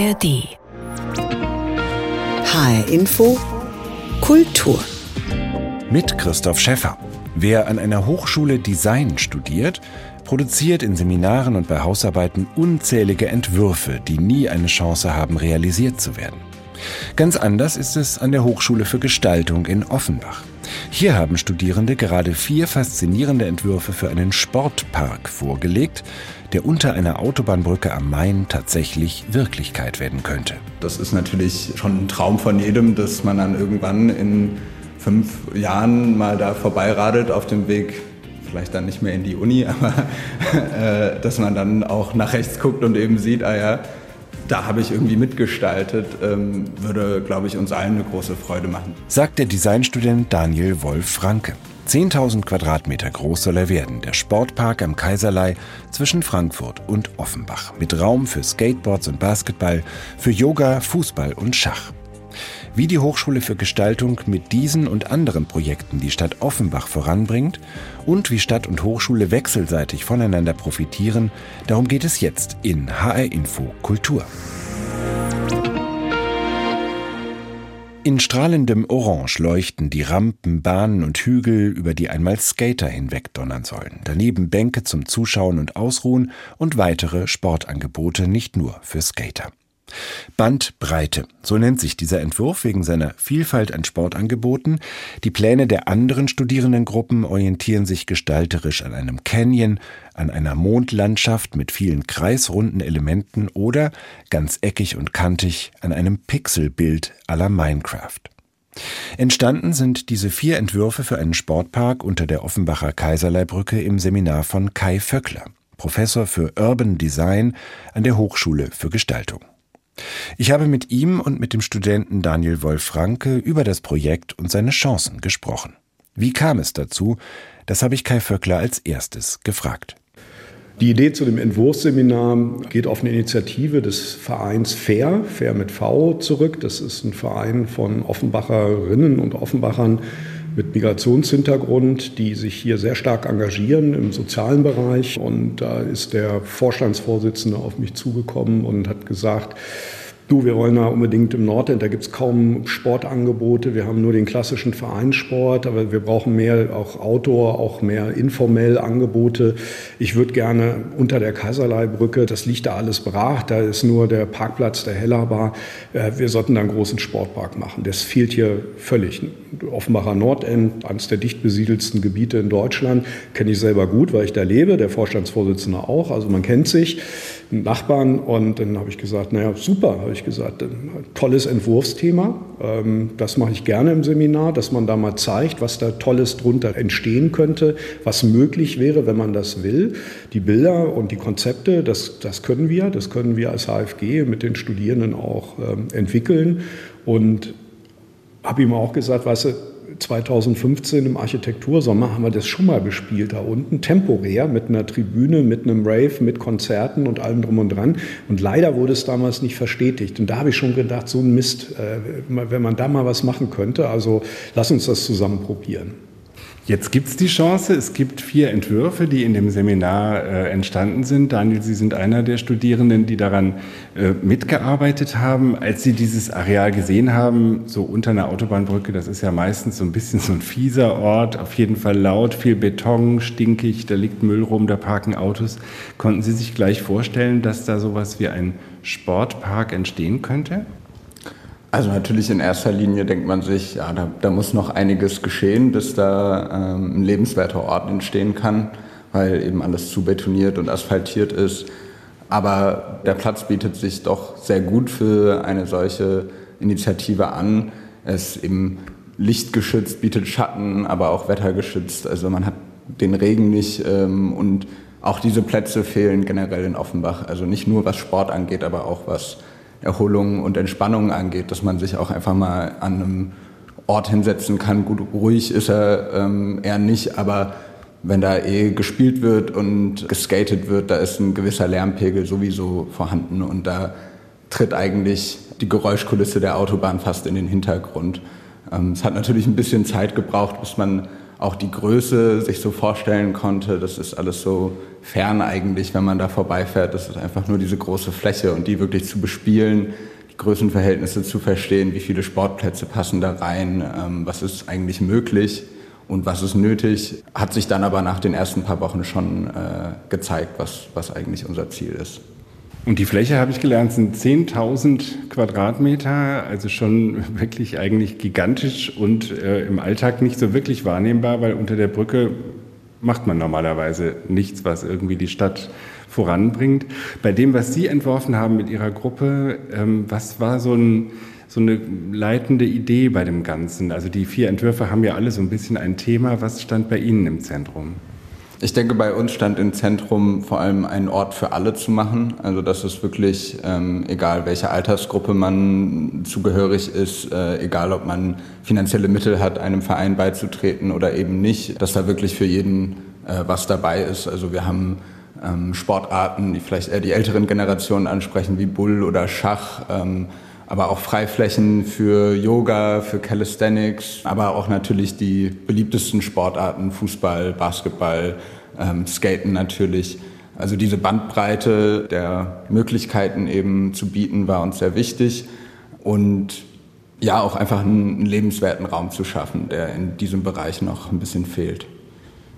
ARD. HR Info Kultur. Mit Christoph Schäffer. Wer an einer Hochschule Design studiert, produziert in Seminaren und bei Hausarbeiten unzählige Entwürfe, die nie eine Chance haben, realisiert zu werden. Ganz anders ist es an der Hochschule für Gestaltung in Offenbach. Hier haben Studierende gerade vier faszinierende Entwürfe für einen Sportpark vorgelegt, der unter einer Autobahnbrücke am Main tatsächlich Wirklichkeit werden könnte. Das ist natürlich schon ein Traum von jedem, dass man dann irgendwann in fünf Jahren mal da vorbeiradelt auf dem Weg vielleicht dann nicht mehr in die Uni, aber äh, dass man dann auch nach rechts guckt und eben sieht, ah ja, da habe ich irgendwie mitgestaltet, ähm, würde, glaube ich, uns allen eine große Freude machen. Sagt der Designstudent Daniel Wolf-Franke. 10.000 Quadratmeter groß soll er werden, der Sportpark am Kaiserlei zwischen Frankfurt und Offenbach. Mit Raum für Skateboards und Basketball, für Yoga, Fußball und Schach. Wie die Hochschule für Gestaltung mit diesen und anderen Projekten die Stadt Offenbach voranbringt und wie Stadt und Hochschule wechselseitig voneinander profitieren, darum geht es jetzt in HR Info Kultur. In strahlendem Orange leuchten die Rampen, Bahnen und Hügel, über die einmal Skater hinwegdonnern sollen. Daneben Bänke zum Zuschauen und Ausruhen und weitere Sportangebote nicht nur für Skater. Bandbreite, so nennt sich dieser Entwurf wegen seiner Vielfalt an Sportangeboten. Die Pläne der anderen Studierendengruppen orientieren sich gestalterisch an einem Canyon, an einer Mondlandschaft mit vielen kreisrunden Elementen oder, ganz eckig und kantig, an einem Pixelbild la Minecraft. Entstanden sind diese vier Entwürfe für einen Sportpark unter der Offenbacher Kaiserleibrücke im Seminar von Kai Vöckler, Professor für Urban Design an der Hochschule für Gestaltung. Ich habe mit ihm und mit dem Studenten Daniel Wolf-Franke über das Projekt und seine Chancen gesprochen. Wie kam es dazu? Das habe ich Kai Vöckler als erstes gefragt. Die Idee zu dem Entwurfsseminar geht auf eine Initiative des Vereins FAIR, FAIR mit V zurück. Das ist ein Verein von Offenbacherinnen und Offenbachern mit Migrationshintergrund, die sich hier sehr stark engagieren im sozialen Bereich. Und da ist der Vorstandsvorsitzende auf mich zugekommen und hat gesagt, du, wir wollen da unbedingt im Nordend, da gibt es kaum Sportangebote, wir haben nur den klassischen Vereinssport, aber wir brauchen mehr auch Outdoor, auch mehr informell Angebote. Ich würde gerne unter der Kaiserleibrücke, das liegt da alles brach, da ist nur der Parkplatz der Hellerbar, äh, wir sollten da einen großen Sportpark machen. Das fehlt hier völlig. Offenbacher Nordend, eines der dicht besiedelsten Gebiete in Deutschland, kenne ich selber gut, weil ich da lebe, der Vorstandsvorsitzende auch, also man kennt sich. Nachbarn und dann habe ich gesagt, naja, super, habe ich gesagt, tolles Entwurfsthema, ähm, das mache ich gerne im Seminar, dass man da mal zeigt, was da Tolles drunter entstehen könnte, was möglich wäre, wenn man das will. Die Bilder und die Konzepte, das, das können wir, das können wir als HFG mit den Studierenden auch ähm, entwickeln. Und habe ihm auch gesagt, weißt du, 2015 im Architektursommer haben wir das schon mal bespielt da unten, temporär mit einer Tribüne, mit einem Rave, mit Konzerten und allem drum und dran. Und leider wurde es damals nicht verstetigt. Und da habe ich schon gedacht, so ein Mist, äh, wenn man da mal was machen könnte. Also lass uns das zusammen probieren. Jetzt gibt es die Chance, es gibt vier Entwürfe, die in dem Seminar äh, entstanden sind. Daniel, Sie sind einer der Studierenden, die daran äh, mitgearbeitet haben. Als Sie dieses Areal gesehen haben, so unter einer Autobahnbrücke, das ist ja meistens so ein bisschen so ein fieser Ort, auf jeden Fall laut, viel Beton, stinkig, da liegt Müll rum, da parken Autos. Konnten Sie sich gleich vorstellen, dass da sowas wie ein Sportpark entstehen könnte? Also natürlich in erster Linie denkt man sich, ja, da, da muss noch einiges geschehen, bis da ähm, ein lebenswerter Ort entstehen kann, weil eben alles zu betoniert und asphaltiert ist. Aber der Platz bietet sich doch sehr gut für eine solche Initiative an. Es ist eben lichtgeschützt, bietet Schatten, aber auch wettergeschützt. Also man hat den Regen nicht ähm, und auch diese Plätze fehlen generell in Offenbach. Also nicht nur was Sport angeht, aber auch was Erholung und Entspannung angeht, dass man sich auch einfach mal an einem Ort hinsetzen kann. Gut, ruhig ist er ähm, eher nicht, aber wenn da eh gespielt wird und geskatet wird, da ist ein gewisser Lärmpegel sowieso vorhanden und da tritt eigentlich die Geräuschkulisse der Autobahn fast in den Hintergrund. Ähm, es hat natürlich ein bisschen Zeit gebraucht, bis man auch die Größe sich so vorstellen konnte. Das ist alles so fern eigentlich, wenn man da vorbeifährt. Das ist einfach nur diese große Fläche und die wirklich zu bespielen, die Größenverhältnisse zu verstehen, wie viele Sportplätze passen da rein, ähm, was ist eigentlich möglich und was ist nötig, hat sich dann aber nach den ersten paar Wochen schon äh, gezeigt, was, was eigentlich unser Ziel ist. Und die Fläche, habe ich gelernt, sind 10.000 Quadratmeter, also schon wirklich eigentlich gigantisch und äh, im Alltag nicht so wirklich wahrnehmbar, weil unter der Brücke macht man normalerweise nichts, was irgendwie die Stadt voranbringt. Bei dem, was Sie entworfen haben mit Ihrer Gruppe, ähm, was war so, ein, so eine leitende Idee bei dem Ganzen? Also die vier Entwürfe haben ja alle so ein bisschen ein Thema. Was stand bei Ihnen im Zentrum? Ich denke, bei uns stand im Zentrum vor allem einen Ort für alle zu machen. Also dass es wirklich, ähm, egal welcher Altersgruppe man zugehörig ist, äh, egal ob man finanzielle Mittel hat, einem Verein beizutreten oder eben nicht, dass da wirklich für jeden äh, was dabei ist. Also wir haben ähm, Sportarten, die vielleicht eher die älteren Generationen ansprechen, wie Bull oder Schach. Ähm, aber auch Freiflächen für Yoga, für Calisthenics, aber auch natürlich die beliebtesten Sportarten, Fußball, Basketball, ähm, Skaten natürlich. Also diese Bandbreite der Möglichkeiten eben zu bieten, war uns sehr wichtig. Und ja, auch einfach einen lebenswerten Raum zu schaffen, der in diesem Bereich noch ein bisschen fehlt.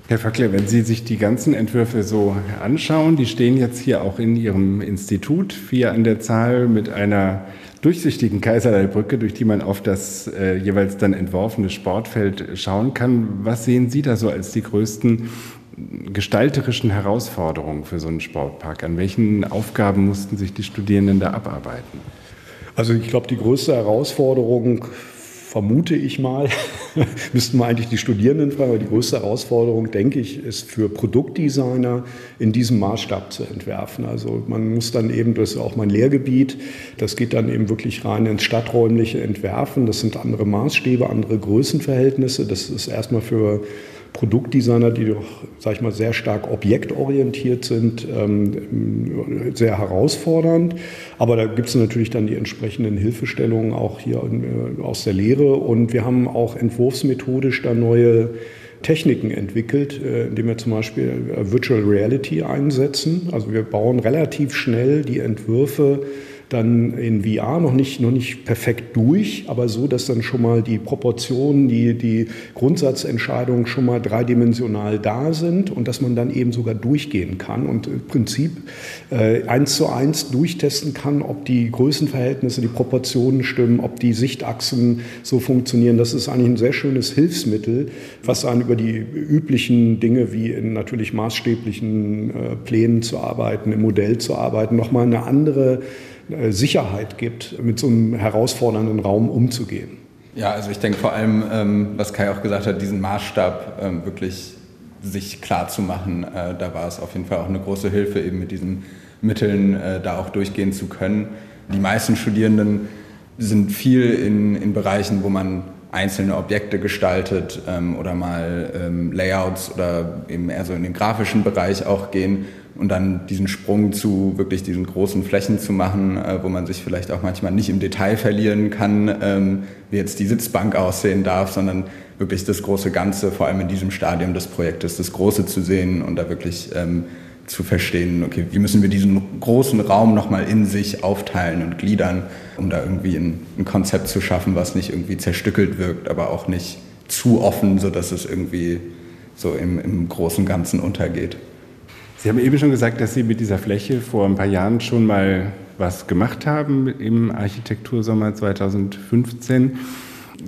Herr Fackler, wenn Sie sich die ganzen Entwürfe so anschauen, die stehen jetzt hier auch in Ihrem Institut, vier an der Zahl mit einer durchsichtigen Kaiserlei-Brücke, durch die man auf das äh, jeweils dann entworfene Sportfeld schauen kann. Was sehen Sie da so als die größten gestalterischen Herausforderungen für so einen Sportpark? An welchen Aufgaben mussten sich die Studierenden da abarbeiten? Also ich glaube, die größte Herausforderung vermute ich mal, müssten wir eigentlich die Studierenden fragen, aber die größte Herausforderung, denke ich, ist für Produktdesigner in diesem Maßstab zu entwerfen. Also man muss dann eben, das ist auch mein Lehrgebiet, das geht dann eben wirklich rein ins stadträumliche Entwerfen. Das sind andere Maßstäbe, andere Größenverhältnisse. Das ist erstmal für Produktdesigner, die doch, sag ich mal, sehr stark objektorientiert sind, ähm, sehr herausfordernd. Aber da gibt es natürlich dann die entsprechenden Hilfestellungen auch hier äh, aus der Lehre. Und wir haben auch entwurfsmethodisch da neue Techniken entwickelt, äh, indem wir zum Beispiel äh, Virtual Reality einsetzen. Also wir bauen relativ schnell die Entwürfe dann in VR noch nicht, noch nicht perfekt durch, aber so, dass dann schon mal die Proportionen, die, die Grundsatzentscheidungen schon mal dreidimensional da sind und dass man dann eben sogar durchgehen kann und im Prinzip äh, eins zu eins durchtesten kann, ob die Größenverhältnisse, die Proportionen stimmen, ob die Sichtachsen so funktionieren. Das ist eigentlich ein sehr schönes Hilfsmittel, was einen über die üblichen Dinge wie in natürlich maßstäblichen äh, Plänen zu arbeiten, im Modell zu arbeiten, nochmal eine andere Sicherheit gibt, mit so einem herausfordernden Raum umzugehen. Ja, also ich denke vor allem, ähm, was Kai auch gesagt hat, diesen Maßstab ähm, wirklich sich klar zu machen, äh, da war es auf jeden Fall auch eine große Hilfe, eben mit diesen Mitteln äh, da auch durchgehen zu können. Die meisten Studierenden sind viel in, in Bereichen, wo man einzelne Objekte gestaltet ähm, oder mal ähm, Layouts oder eben eher so in den grafischen Bereich auch gehen und dann diesen Sprung zu wirklich diesen großen Flächen zu machen, äh, wo man sich vielleicht auch manchmal nicht im Detail verlieren kann, ähm, wie jetzt die Sitzbank aussehen darf, sondern wirklich das große Ganze, vor allem in diesem Stadium des Projektes, das Große zu sehen und da wirklich ähm, zu verstehen, okay, wie müssen wir diesen großen Raum nochmal in sich aufteilen und gliedern, um da irgendwie ein, ein Konzept zu schaffen, was nicht irgendwie zerstückelt wirkt, aber auch nicht zu offen, sodass es irgendwie so im, im großen Ganzen untergeht. Sie haben eben schon gesagt, dass Sie mit dieser Fläche vor ein paar Jahren schon mal was gemacht haben im Architektursommer 2015.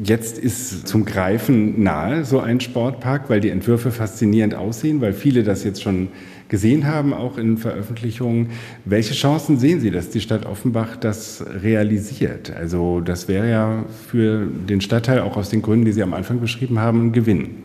Jetzt ist zum Greifen nahe so ein Sportpark, weil die Entwürfe faszinierend aussehen, weil viele das jetzt schon gesehen haben, auch in Veröffentlichungen. Welche Chancen sehen Sie, dass die Stadt Offenbach das realisiert? Also das wäre ja für den Stadtteil auch aus den Gründen, die Sie am Anfang beschrieben haben, ein Gewinn.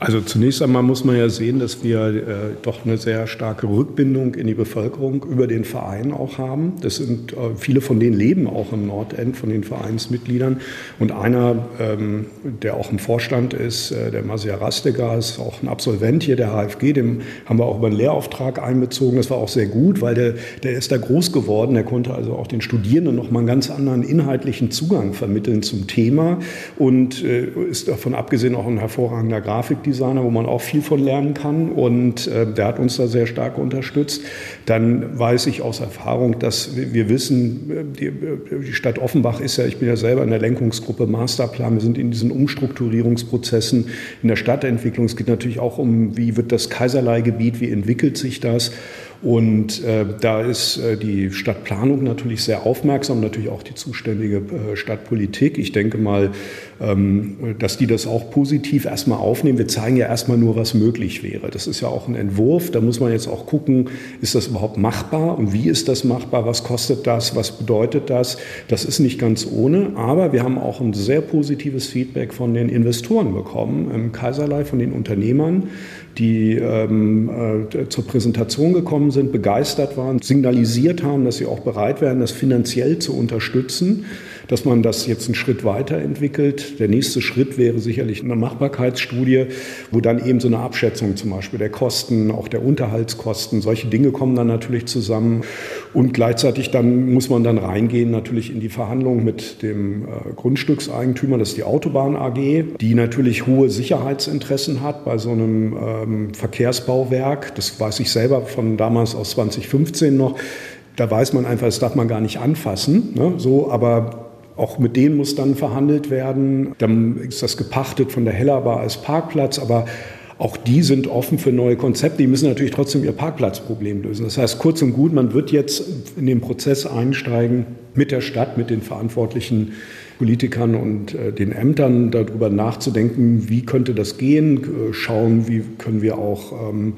Also zunächst einmal muss man ja sehen, dass wir äh, doch eine sehr starke Rückbindung in die Bevölkerung über den Verein auch haben. Das sind äh, viele von denen leben auch im Nordend von den Vereinsmitgliedern. Und einer, ähm, der auch im Vorstand ist, äh, der Masia Rastega, ist auch ein Absolvent hier der HFG. Dem haben wir auch über einen Lehrauftrag einbezogen. Das war auch sehr gut, weil der, der ist da groß geworden. Der konnte also auch den Studierenden noch mal einen ganz anderen inhaltlichen Zugang vermitteln zum Thema und äh, ist davon abgesehen auch ein hervorragender Grafik Grafikdesigner, wo man auch viel von lernen kann. Und äh, der hat uns da sehr stark unterstützt. Dann weiß ich aus Erfahrung, dass wir, wir wissen, äh, die, äh, die, Stadt Offenbach ist ja, ich bin ja selber in der Lenkungsgruppe Masterplan, wir sind in diesen Umstrukturierungsprozessen in der Stadtentwicklung. Es geht natürlich auch um, wie wird das Kaiserleigebiet, wie entwickelt sich das. Und äh, da ist äh, die Stadtplanung natürlich sehr aufmerksam, natürlich auch die zuständige äh, Stadtpolitik. Ich denke mal, dass die das auch positiv erstmal aufnehmen. Wir zeigen ja erstmal nur, was möglich wäre. Das ist ja auch ein Entwurf. Da muss man jetzt auch gucken, ist das überhaupt machbar und wie ist das machbar? Was kostet das? Was bedeutet das? Das ist nicht ganz ohne. Aber wir haben auch ein sehr positives Feedback von den Investoren bekommen im Kaiserlei, von den Unternehmern die ähm, äh, zur Präsentation gekommen sind, begeistert waren, signalisiert haben, dass sie auch bereit wären, das finanziell zu unterstützen dass man das jetzt einen Schritt weiterentwickelt. Der nächste Schritt wäre sicherlich eine Machbarkeitsstudie, wo dann eben so eine Abschätzung zum Beispiel der Kosten, auch der Unterhaltskosten, solche Dinge kommen dann natürlich zusammen. Und gleichzeitig dann muss man dann reingehen natürlich in die Verhandlungen mit dem äh, Grundstückseigentümer, das ist die Autobahn AG, die natürlich hohe Sicherheitsinteressen hat bei so einem ähm, Verkehrsbauwerk. Das weiß ich selber von damals aus 2015 noch. Da weiß man einfach, das darf man gar nicht anfassen. Ne? So, aber auch mit denen muss dann verhandelt werden. Dann ist das gepachtet von der Hellerbar als Parkplatz, aber auch die sind offen für neue Konzepte. Die müssen natürlich trotzdem ihr Parkplatzproblem lösen. Das heißt, kurz und gut, man wird jetzt in den Prozess einsteigen mit der Stadt, mit den verantwortlichen Politikern und äh, den Ämtern darüber nachzudenken, wie könnte das gehen, äh, schauen, wie können wir auch ähm,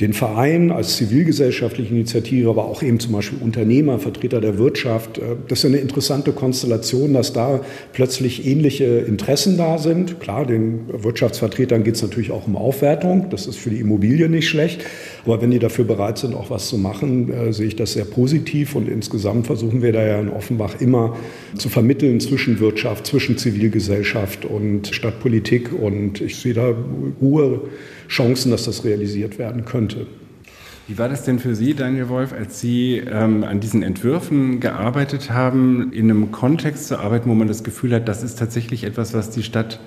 den Verein als zivilgesellschaftliche Initiative, aber auch eben zum Beispiel Unternehmer, Vertreter der Wirtschaft. Äh, das ist eine interessante Konstellation, dass da plötzlich ähnliche Interessen da sind. Klar, den Wirtschaftsvertretern geht es natürlich auch um Aufwertung. Das ist für die Immobilie nicht schlecht. Aber wenn die dafür bereit sind, auch was zu machen, äh, sehe ich das sehr positiv. Und insgesamt versuchen wir da ja in Offenbach immer zu vermitteln zwischen Wirtschaft, zwischen Zivilgesellschaft und Stadtpolitik. Und ich sehe da hohe Chancen, dass das realisiert werden könnte. Wie war das denn für Sie, Daniel Wolf, als Sie ähm, an diesen Entwürfen gearbeitet haben, in einem Kontext zu arbeiten, wo man das Gefühl hat, das ist tatsächlich etwas, was die Stadt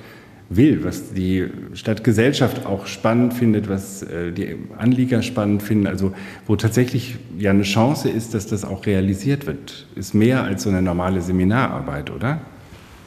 will, was die Stadtgesellschaft auch spannend findet, was äh, die Anlieger spannend finden, also wo tatsächlich ja eine Chance ist, dass das auch realisiert wird, ist mehr als so eine normale Seminararbeit, oder?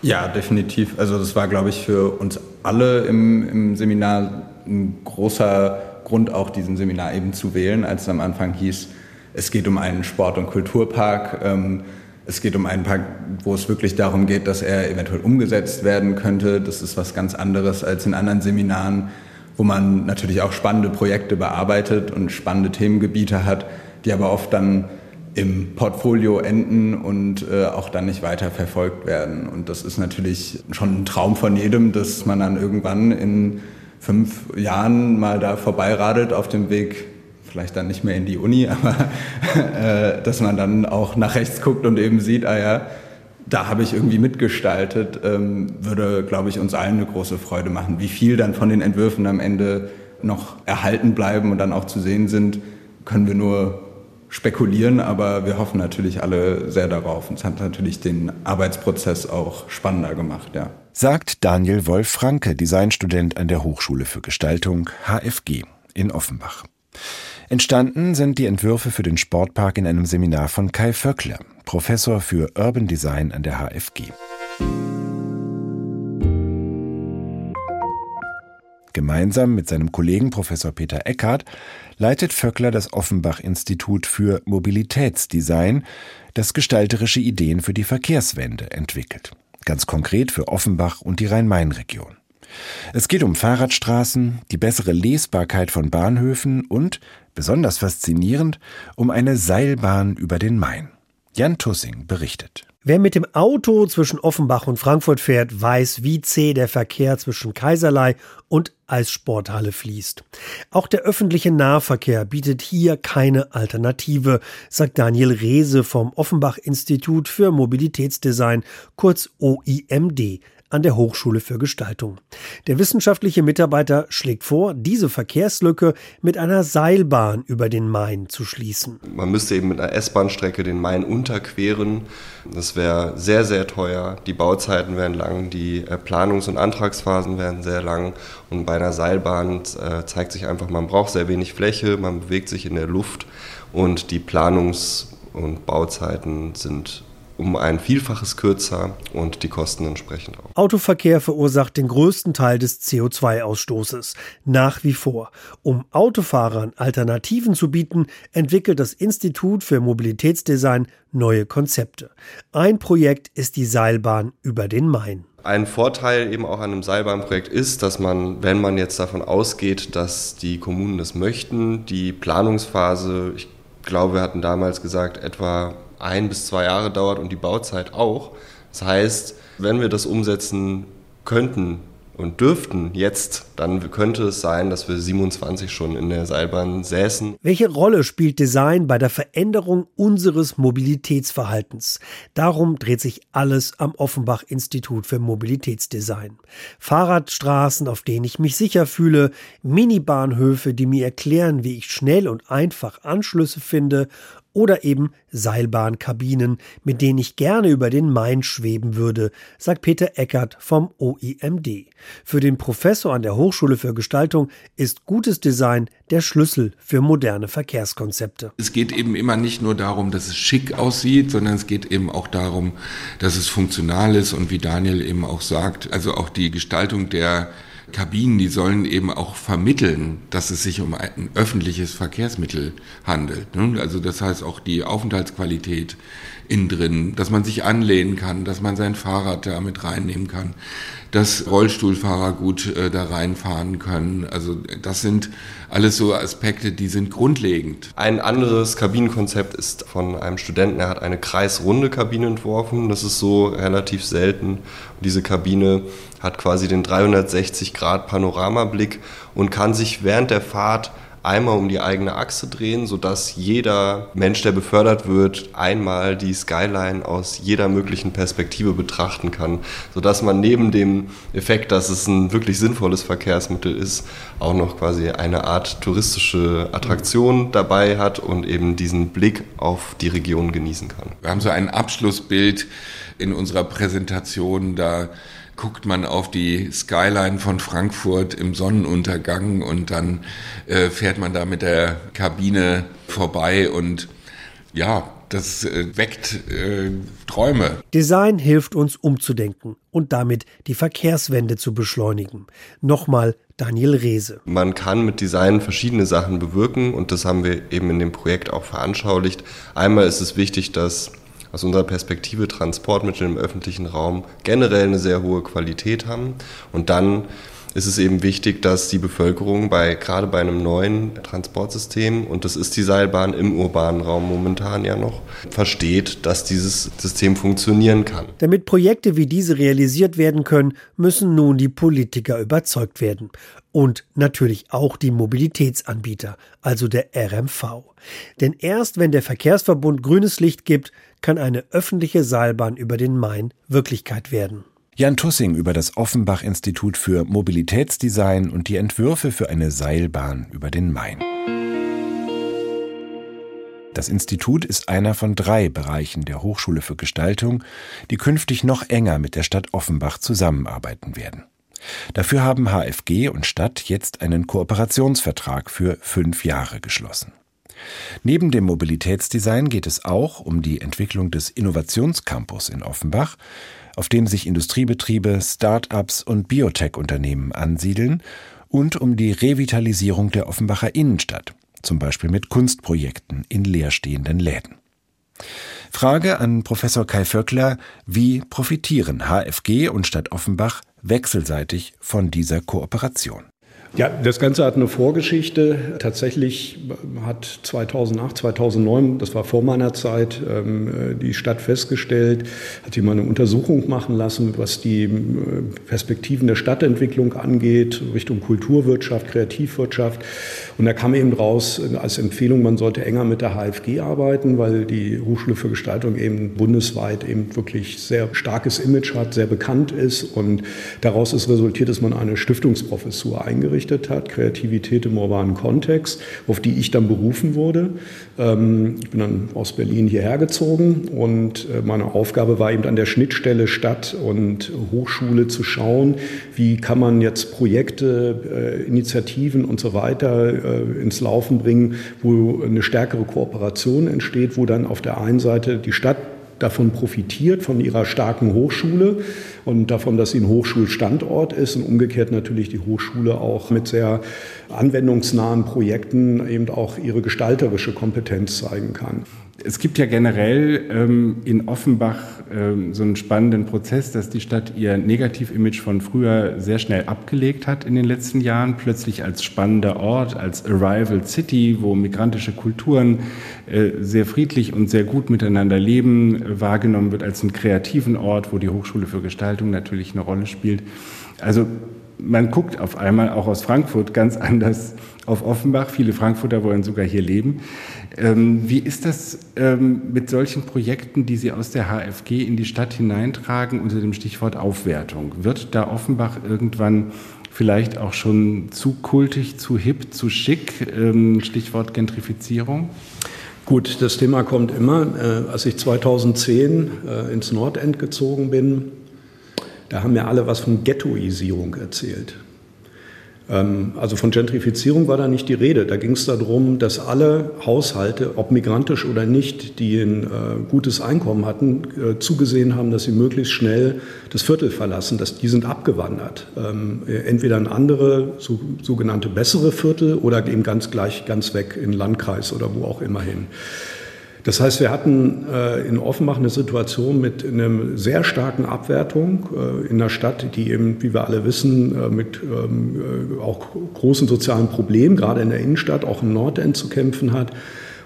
Ja, definitiv. Also das war, glaube ich, für uns alle im, im Seminar ein großer Grund, auch diesen Seminar eben zu wählen, als es am Anfang hieß, es geht um einen Sport- und Kulturpark. Ähm, es geht um einen Park, wo es wirklich darum geht, dass er eventuell umgesetzt werden könnte. Das ist was ganz anderes als in anderen Seminaren, wo man natürlich auch spannende Projekte bearbeitet und spannende Themengebiete hat, die aber oft dann im Portfolio enden und äh, auch dann nicht weiter verfolgt werden. Und das ist natürlich schon ein Traum von jedem, dass man dann irgendwann in fünf Jahren mal da vorbeiradelt auf dem Weg, vielleicht dann nicht mehr in die Uni, aber äh, dass man dann auch nach rechts guckt und eben sieht, ah ja, da habe ich irgendwie mitgestaltet, ähm, würde, glaube ich, uns allen eine große Freude machen. Wie viel dann von den Entwürfen am Ende noch erhalten bleiben und dann auch zu sehen sind, können wir nur spekulieren, aber wir hoffen natürlich alle sehr darauf. Und es hat natürlich den Arbeitsprozess auch spannender gemacht, ja. Sagt Daniel Wolf-Franke, Designstudent an der Hochschule für Gestaltung HFG in Offenbach. Entstanden sind die Entwürfe für den Sportpark in einem Seminar von Kai Vöckler, Professor für Urban Design an der HFG. Gemeinsam mit seinem Kollegen Professor Peter Eckhardt leitet Vöckler das Offenbach-Institut für Mobilitätsdesign, das gestalterische Ideen für die Verkehrswende entwickelt. Ganz konkret für Offenbach und die Rhein-Main-Region. Es geht um Fahrradstraßen, die bessere Lesbarkeit von Bahnhöfen und, besonders faszinierend, um eine Seilbahn über den Main. Jan Tussing berichtet. Wer mit dem Auto zwischen Offenbach und Frankfurt fährt, weiß, wie zäh der Verkehr zwischen Kaiserlei und Eissporthalle fließt. Auch der öffentliche Nahverkehr bietet hier keine Alternative, sagt Daniel Rehse vom Offenbach Institut für Mobilitätsdesign, kurz OIMD an der Hochschule für Gestaltung. Der wissenschaftliche Mitarbeiter schlägt vor, diese Verkehrslücke mit einer Seilbahn über den Main zu schließen. Man müsste eben mit einer S-Bahn-Strecke den Main unterqueren. Das wäre sehr, sehr teuer. Die Bauzeiten wären lang, die äh, Planungs- und Antragsphasen wären sehr lang. Und bei einer Seilbahn äh, zeigt sich einfach, man braucht sehr wenig Fläche, man bewegt sich in der Luft und die Planungs- und Bauzeiten sind um ein Vielfaches kürzer und die Kosten entsprechend auch. Autoverkehr verursacht den größten Teil des CO2-Ausstoßes. Nach wie vor. Um Autofahrern Alternativen zu bieten, entwickelt das Institut für Mobilitätsdesign neue Konzepte. Ein Projekt ist die Seilbahn über den Main. Ein Vorteil eben auch an einem Seilbahnprojekt ist, dass man, wenn man jetzt davon ausgeht, dass die Kommunen das möchten, die Planungsphase, ich glaube, wir hatten damals gesagt, etwa ein bis zwei Jahre dauert und die Bauzeit auch. Das heißt, wenn wir das umsetzen könnten und dürften jetzt, dann könnte es sein, dass wir 27 schon in der Seilbahn säßen. Welche Rolle spielt Design bei der Veränderung unseres Mobilitätsverhaltens? Darum dreht sich alles am Offenbach Institut für Mobilitätsdesign. Fahrradstraßen, auf denen ich mich sicher fühle, Minibahnhöfe, die mir erklären, wie ich schnell und einfach Anschlüsse finde oder eben Seilbahnkabinen, mit denen ich gerne über den Main schweben würde, sagt Peter Eckert vom OIMD. Für den Professor an der Hochschule für Gestaltung ist gutes Design der Schlüssel für moderne Verkehrskonzepte. Es geht eben immer nicht nur darum, dass es schick aussieht, sondern es geht eben auch darum, dass es funktional ist und wie Daniel eben auch sagt, also auch die Gestaltung der Kabinen, die sollen eben auch vermitteln, dass es sich um ein öffentliches Verkehrsmittel handelt. Ne? Also das heißt auch die Aufenthaltsqualität innen drin, dass man sich anlehnen kann, dass man sein Fahrrad da mit reinnehmen kann, dass Rollstuhlfahrer gut äh, da reinfahren können. Also das sind alles so Aspekte, die sind grundlegend. Ein anderes Kabinenkonzept ist von einem Studenten, er hat eine kreisrunde Kabine entworfen. Das ist so relativ selten. Und diese Kabine hat quasi den 360 Grad Panoramablick und kann sich während der Fahrt einmal um die eigene Achse drehen, sodass jeder Mensch, der befördert wird, einmal die Skyline aus jeder möglichen Perspektive betrachten kann, sodass man neben dem Effekt, dass es ein wirklich sinnvolles Verkehrsmittel ist, auch noch quasi eine Art touristische Attraktion dabei hat und eben diesen Blick auf die Region genießen kann. Wir haben so ein Abschlussbild in unserer Präsentation da guckt man auf die Skyline von Frankfurt im Sonnenuntergang und dann äh, fährt man da mit der Kabine vorbei und ja, das äh, weckt äh, Träume. Design hilft uns umzudenken und damit die Verkehrswende zu beschleunigen. Nochmal Daniel Rehse. Man kann mit Design verschiedene Sachen bewirken und das haben wir eben in dem Projekt auch veranschaulicht. Einmal ist es wichtig, dass aus unserer Perspektive Transportmittel im öffentlichen Raum generell eine sehr hohe Qualität haben. Und dann ist es eben wichtig, dass die Bevölkerung bei, gerade bei einem neuen Transportsystem, und das ist die Seilbahn im urbanen Raum momentan ja noch, versteht, dass dieses System funktionieren kann. Damit Projekte wie diese realisiert werden können, müssen nun die Politiker überzeugt werden. Und natürlich auch die Mobilitätsanbieter, also der RMV. Denn erst wenn der Verkehrsverbund grünes Licht gibt, kann eine öffentliche Seilbahn über den Main Wirklichkeit werden. Jan Tussing über das Offenbach-Institut für Mobilitätsdesign und die Entwürfe für eine Seilbahn über den Main. Das Institut ist einer von drei Bereichen der Hochschule für Gestaltung, die künftig noch enger mit der Stadt Offenbach zusammenarbeiten werden. Dafür haben HFG und Stadt jetzt einen Kooperationsvertrag für fünf Jahre geschlossen. Neben dem Mobilitätsdesign geht es auch um die Entwicklung des Innovationscampus in Offenbach, auf dem sich Industriebetriebe, Start-ups und Biotech-Unternehmen ansiedeln, und um die Revitalisierung der Offenbacher Innenstadt, zum Beispiel mit Kunstprojekten in leerstehenden Läden. Frage an Professor Kai Vöckler, wie profitieren HFG und Stadt Offenbach wechselseitig von dieser Kooperation? Ja, das Ganze hat eine Vorgeschichte. Tatsächlich hat 2008, 2009, das war vor meiner Zeit, ähm, die Stadt festgestellt, hat sie mal eine Untersuchung machen lassen, was die äh, Perspektiven der Stadtentwicklung angeht, Richtung Kulturwirtschaft, Kreativwirtschaft. Und da kam eben raus als Empfehlung, man sollte enger mit der HFG arbeiten, weil die Hochschule für Gestaltung eben bundesweit eben wirklich sehr starkes Image hat, sehr bekannt ist. Und daraus ist resultiert, dass man eine Stiftungsprofessur eingerichtet hat, Kreativität im urbanen Kontext, auf die ich dann berufen wurde. Ähm, ich bin dann aus Berlin hierher gezogen und äh, meine Aufgabe war eben an der Schnittstelle Stadt und Hochschule zu schauen, wie kann man jetzt Projekte, äh, Initiativen und so weiter äh, ins Laufen bringen, wo eine stärkere Kooperation entsteht, wo dann auf der einen Seite die Stadt davon profitiert, von ihrer starken Hochschule und davon, dass sie ein Hochschulstandort ist und umgekehrt natürlich die Hochschule auch mit sehr anwendungsnahen Projekten eben auch ihre gestalterische Kompetenz zeigen kann. Es gibt ja generell ähm, in Offenbach ähm, so einen spannenden Prozess, dass die Stadt ihr Negativ-Image von früher sehr schnell abgelegt hat in den letzten Jahren, plötzlich als spannender Ort, als Arrival City, wo migrantische Kulturen äh, sehr friedlich und sehr gut miteinander leben, äh, wahrgenommen wird als einen kreativen Ort, wo die Hochschule für Gestaltung natürlich eine Rolle spielt. Also man guckt auf einmal auch aus Frankfurt ganz anders auf Offenbach. Viele Frankfurter wollen sogar hier leben. Ähm, wie ist das ähm, mit solchen Projekten, die Sie aus der HFG in die Stadt hineintragen unter dem Stichwort Aufwertung? Wird da Offenbach irgendwann vielleicht auch schon zu kultig, zu hip, zu schick? Ähm, Stichwort Gentrifizierung? Gut, das Thema kommt immer. Äh, als ich 2010 äh, ins Nordend gezogen bin, da haben mir alle was von Ghettoisierung erzählt. Ähm, also von Gentrifizierung war da nicht die Rede. Da ging es darum, dass alle Haushalte, ob migrantisch oder nicht, die ein äh, gutes Einkommen hatten, äh, zugesehen haben, dass sie möglichst schnell das Viertel verlassen. Dass die sind abgewandert. Ähm, entweder in andere, so, sogenannte bessere Viertel oder eben ganz gleich, ganz weg in Landkreis oder wo auch immer hin. Das heißt, wir hatten äh, in Offenbach eine Situation mit einer sehr starken Abwertung äh, in einer Stadt, die eben, wie wir alle wissen, äh, mit ähm, äh, auch großen sozialen Problemen, gerade in der Innenstadt, auch im Nordend zu kämpfen hat.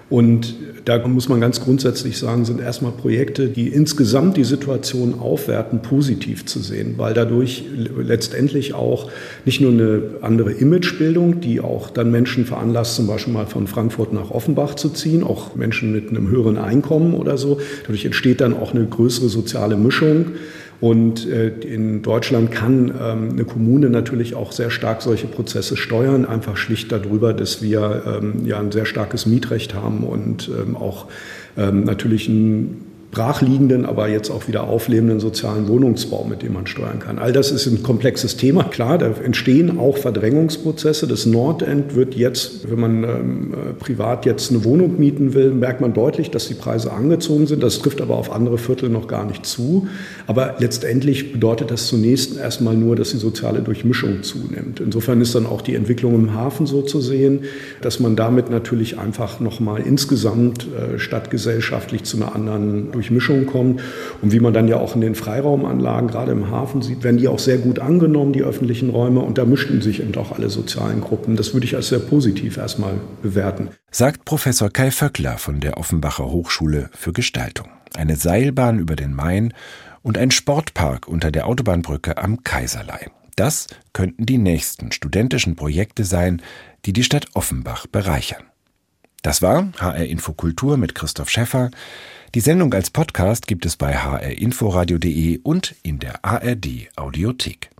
Und da muss man ganz grundsätzlich sagen, sind erstmal Projekte, die insgesamt die Situation aufwerten, positiv zu sehen, weil dadurch letztendlich auch nicht nur eine andere Imagebildung, die auch dann Menschen veranlasst, zum Beispiel mal von Frankfurt nach Offenbach zu ziehen, auch Menschen mit einem höheren Einkommen oder so. Dadurch entsteht dann auch eine größere soziale Mischung. Und äh, in Deutschland kann ähm, eine Kommune natürlich auch sehr stark solche Prozesse steuern, einfach schlicht darüber, dass wir ähm, ja ein sehr starkes Mietrecht haben und ähm, auch natürlich ein brachliegenden, aber jetzt auch wieder auflebenden sozialen Wohnungsbau, mit dem man steuern kann. All das ist ein komplexes Thema. Klar, da entstehen auch Verdrängungsprozesse. Das Nordend wird jetzt, wenn man ähm, äh, privat jetzt eine Wohnung mieten will, merkt man deutlich, dass die Preise angezogen sind. Das trifft aber auf andere Viertel noch gar nicht zu. Aber letztendlich bedeutet das zunächst erstmal nur, dass die soziale Durchmischung zunimmt. Insofern ist dann auch die Entwicklung im Hafen so zu sehen, dass man damit natürlich einfach nochmal insgesamt äh, stadtgesellschaftlich zu einer anderen Durchmischung kommt. Und wie man dann ja auch in den Freiraumanlagen, gerade im Hafen sieht, werden die auch sehr gut angenommen, die öffentlichen Räume. Und da mischten sich eben auch alle sozialen Gruppen. Das würde ich als sehr positiv erstmal bewerten. Sagt Professor Kai Vöckler von der Offenbacher Hochschule für Gestaltung. Eine Seilbahn über den Main und ein Sportpark unter der Autobahnbrücke am Kaiserlei. Das könnten die nächsten studentischen Projekte sein, die die Stadt Offenbach bereichern. Das war HR Infokultur mit Christoph Schäffer. Die Sendung als Podcast gibt es bei hrinforadio.de und in der ARD Audiothek.